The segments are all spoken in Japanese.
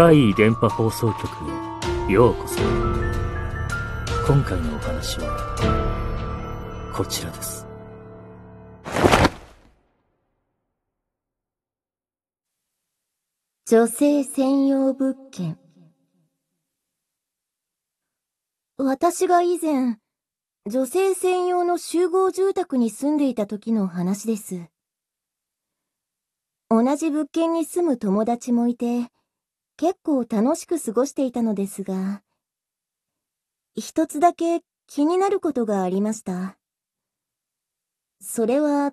怪異電波放送局へようこそ。今回のお話は、こちらです。女性専用物件。私が以前、女性専用の集合住宅に住んでいた時の話です。同じ物件に住む友達もいて、結構楽しく過ごしていたのですが、一つだけ気になることがありました。それは、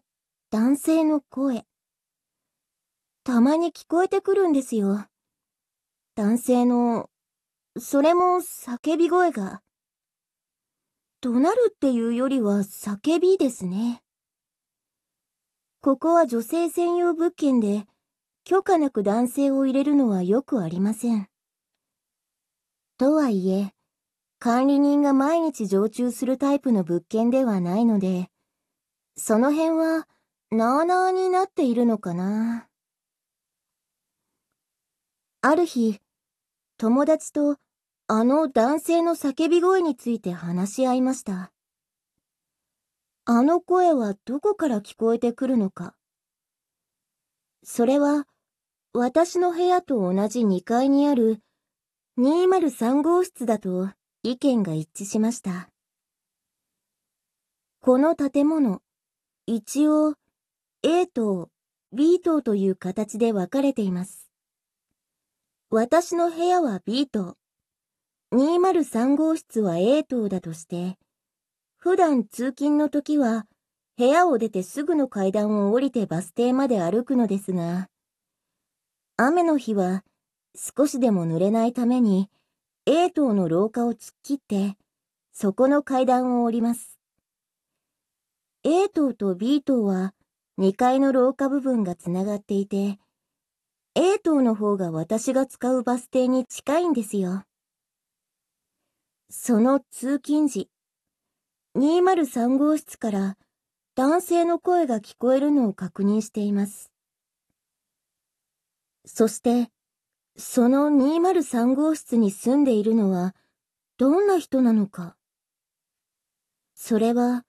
男性の声。たまに聞こえてくるんですよ。男性の、それも叫び声が。怒鳴るっていうよりは叫びですね。ここは女性専用物件で、許可なく男性を入れるのはよくありません。とはいえ、管理人が毎日常駐するタイプの物件ではないので、その辺は、なあなあになっているのかな。ある日、友達とあの男性の叫び声について話し合いました。あの声はどこから聞こえてくるのか。それは、私の部屋と同じ2階にある203号室だと意見が一致しました。この建物、一応 A 棟、B 棟という形で分かれています。私の部屋は B 棟、203号室は A 棟だとして、普段通勤の時は部屋を出てすぐの階段を降りてバス停まで歩くのですが、雨の日は少しでも濡れないために A 棟の廊下を突っ切って、そこの階段を降ります。A 棟と B 棟は2階の廊下部分がつながっていて、A 棟の方が私が使うバス停に近いんですよ。その通勤時、203号室から男性の声が聞こえるのを確認しています。そして、その203号室に住んでいるのはどんな人なのか。それは、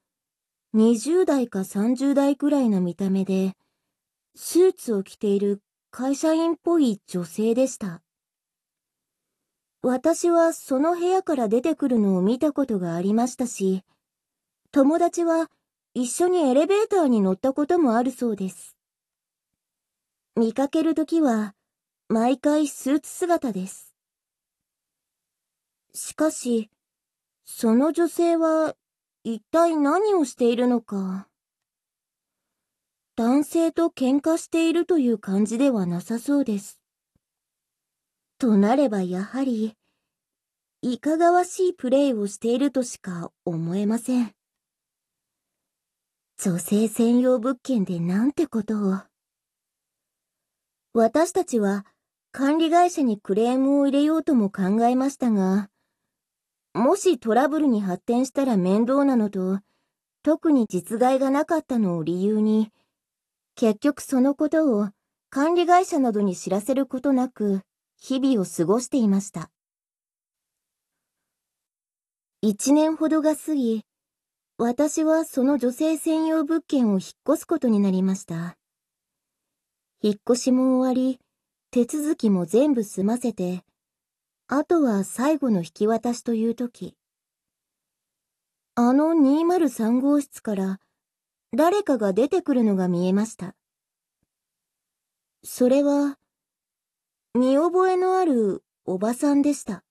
20代か30代くらいの見た目で、スーツを着ている会社員っぽい女性でした。私はその部屋から出てくるのを見たことがありましたし、友達は一緒にエレベーターに乗ったこともあるそうです。見かけるときは、毎回スーツ姿です。しかし、その女性は一体何をしているのか。男性と喧嘩しているという感じではなさそうです。となればやはり、いかがわしいプレイをしているとしか思えません。女性専用物件でなんてことを。私たちは管理会社にクレームを入れようとも考えましたが、もしトラブルに発展したら面倒なのと、特に実害がなかったのを理由に、結局そのことを管理会社などに知らせることなく、日々を過ごしていました。一年ほどが過ぎ、私はその女性専用物件を引っ越すことになりました。引っ越しも終わり、手続きも全部済ませて、あとは最後の引き渡しという時、あの203号室から誰かが出てくるのが見えました。それは、見覚えのあるおばさんでした。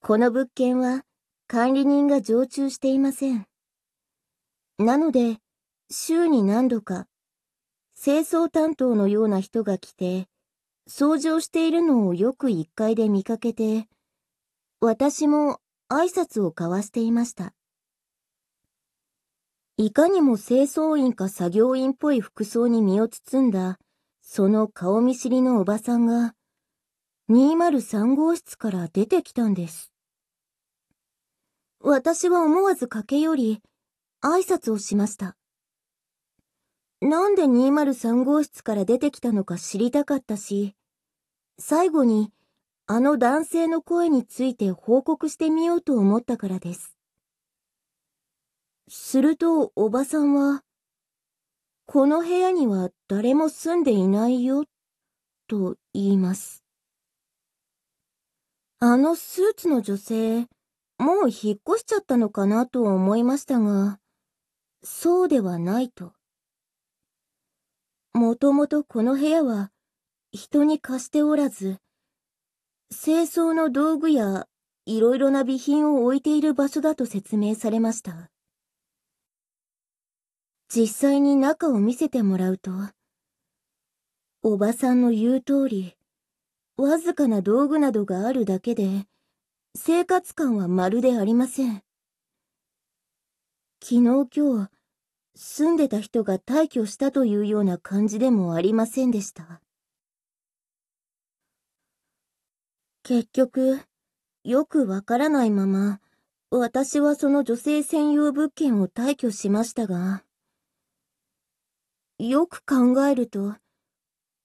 この物件は管理人が常駐していません。なので、週に何度か、清掃担当のような人が来て、掃除をしているのをよく一階で見かけて、私も挨拶を交わしていました。いかにも清掃員か作業員っぽい服装に身を包んだ、その顔見知りのおばさんが、203号室から出てきたんです。私は思わず駆け寄り、挨拶をしました。なんで203号室から出てきたのか知りたかったし、最後にあの男性の声について報告してみようと思ったからです。するとおばさんは、この部屋には誰も住んでいないよ、と言います。あのスーツの女性、もう引っ越しちゃったのかなと思いましたが、そうではないと。もともとこの部屋は人に貸しておらず、清掃の道具やいろいろな備品を置いている場所だと説明されました。実際に中を見せてもらうと、おばさんの言う通り、わずかな道具などがあるだけで、生活感はまるでありません。昨日今日、住んでた人が退去したというような感じでもありませんでした。結局、よくわからないまま、私はその女性専用物件を退去しましたが、よく考えると、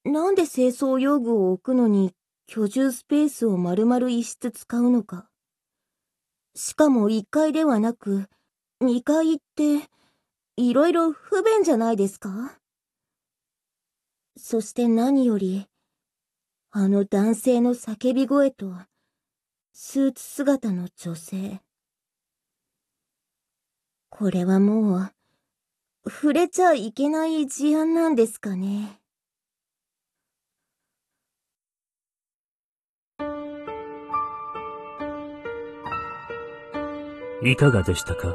なんで清掃用具を置くのに居住スペースを丸々一室使うのか。しかも1階ではなく、2階って、いろいろ不便じゃないですか？そして何より、あの男性の叫び声と、スーツ姿の女性。これはもう、触れちゃいけない事案なんですかね？いかがでしたか？